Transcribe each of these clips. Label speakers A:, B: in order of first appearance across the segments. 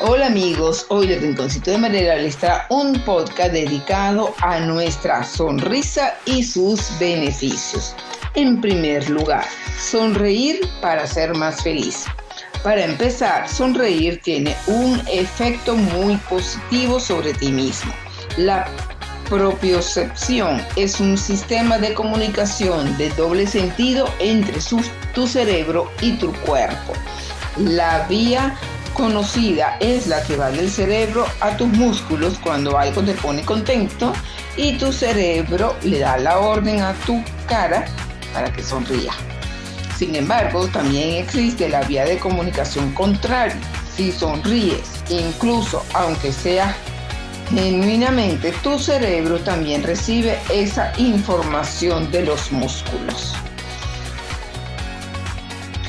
A: Hola amigos, hoy el Rinconcito de Manera les trae un podcast dedicado a nuestra sonrisa y sus beneficios. En primer lugar, sonreír para ser más feliz. Para empezar, sonreír tiene un efecto muy positivo sobre ti mismo. La propiocepción es un sistema de comunicación de doble sentido entre tu cerebro y tu cuerpo. La vía conocida es la que va del cerebro a tus músculos cuando algo te pone contento y tu cerebro le da la orden a tu cara para que sonría. Sin embargo, también existe la vía de comunicación contraria. Si sonríes, incluso aunque sea genuinamente, tu cerebro también recibe esa información de los músculos.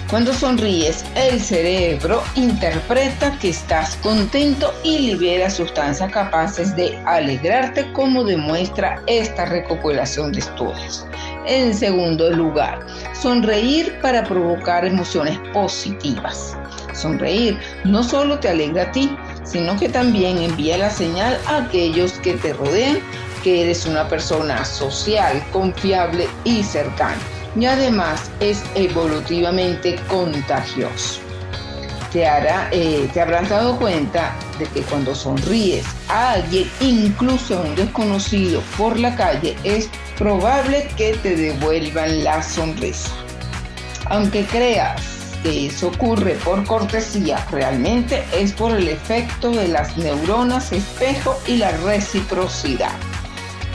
A: Cuando sonríes, el cerebro interpreta que estás contento y libera sustancias capaces de alegrarte como demuestra esta recopilación de estudios. En segundo lugar, sonreír para provocar emociones positivas. Sonreír no solo te alegra a ti, sino que también envía la señal a aquellos que te rodean que eres una persona social, confiable y cercana. Y además es evolutivamente contagioso. Te, hará, eh, te habrás dado cuenta de que cuando sonríes a alguien, incluso a un desconocido por la calle, es probable que te devuelvan la sonrisa. Aunque creas eso ocurre por cortesía, realmente es por el efecto de las neuronas espejo y la reciprocidad.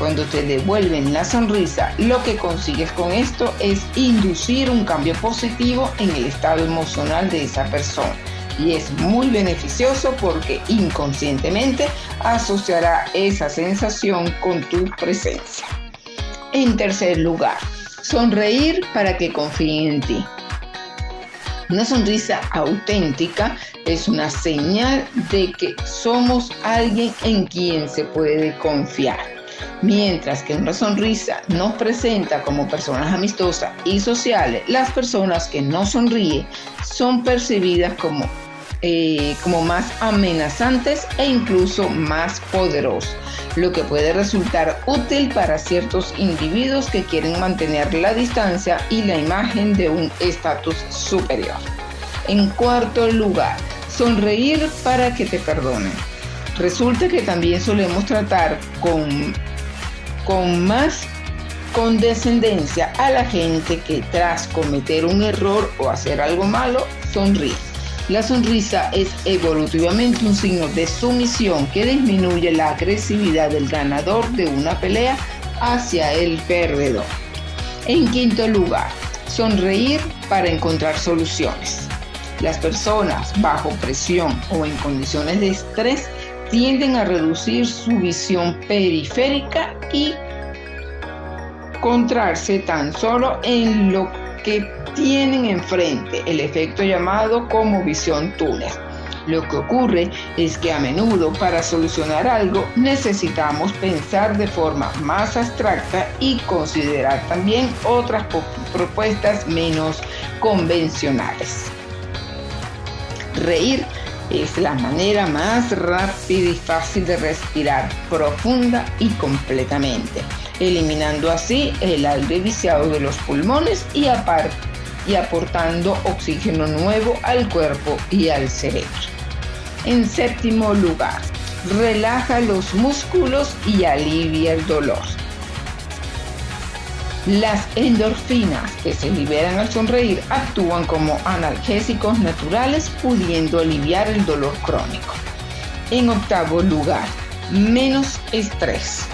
A: Cuando te devuelven la sonrisa, lo que consigues con esto es inducir un cambio positivo en el estado emocional de esa persona. Y es muy beneficioso porque inconscientemente asociará esa sensación con tu presencia. En tercer lugar, sonreír para que confíen en ti. Una sonrisa auténtica es una señal de que somos alguien en quien se puede confiar. Mientras que una sonrisa nos presenta como personas amistosas y sociales, las personas que no sonríen son percibidas como, eh, como más amenazantes e incluso más poderosas lo que puede resultar útil para ciertos individuos que quieren mantener la distancia y la imagen de un estatus superior. En cuarto lugar, sonreír para que te perdonen. Resulta que también solemos tratar con, con más condescendencia a la gente que tras cometer un error o hacer algo malo, sonríe. La sonrisa es evolutivamente un signo de sumisión que disminuye la agresividad del ganador de una pelea hacia el perdedor. En quinto lugar, sonreír para encontrar soluciones. Las personas bajo presión o en condiciones de estrés tienden a reducir su visión periférica y contrarse tan solo en lo que tienen enfrente, el efecto llamado como visión túnel. Lo que ocurre es que a menudo para solucionar algo necesitamos pensar de forma más abstracta y considerar también otras propuestas menos convencionales. Reír es la manera más rápida y fácil de respirar profunda y completamente, eliminando así el aire viciado de los pulmones y, y aportando oxígeno nuevo al cuerpo y al cerebro. En séptimo lugar, relaja los músculos y alivia el dolor. Las endorfinas que se liberan al sonreír actúan como analgésicos naturales pudiendo aliviar el dolor crónico. En octavo lugar, menos estrés.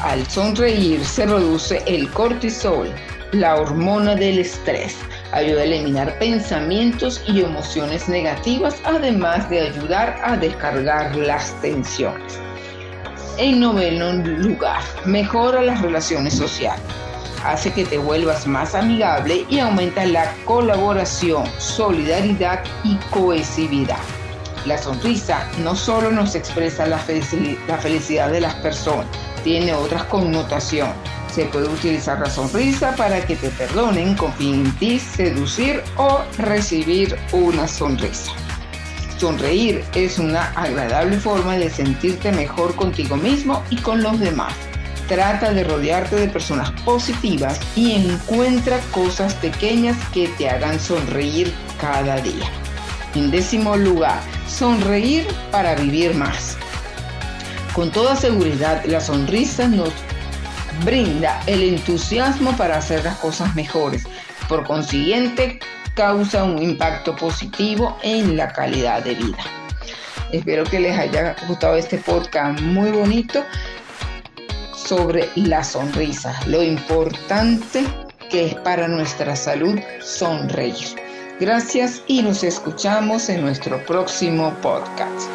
A: Al sonreír se reduce el cortisol, la hormona del estrés. Ayuda a eliminar pensamientos y emociones negativas, además de ayudar a descargar las tensiones. En noveno lugar, mejora las relaciones sociales hace que te vuelvas más amigable y aumenta la colaboración, solidaridad y cohesividad. La sonrisa no solo nos expresa la, felicidad de las personas, tiene otras connotaciones. Se puede utilizar la sonrisa para que te perdonen, confíen en ti, seducir o recibir una sonrisa. Sonreír es una agradable forma de sentirte mejor contigo mismo y con los demás. Trata de rodearte de personas positivas y encuentra cosas pequeñas que te hagan sonreír cada día. En décimo lugar, sonreír para vivir más. Con toda seguridad, la sonrisa nos brinda el entusiasmo para hacer las cosas mejores. Por consiguiente, causa un impacto positivo en la calidad de vida. Espero que les haya gustado este podcast muy bonito sobre la sonrisa, lo importante que es para nuestra salud sonreír. Gracias y nos escuchamos en nuestro próximo podcast.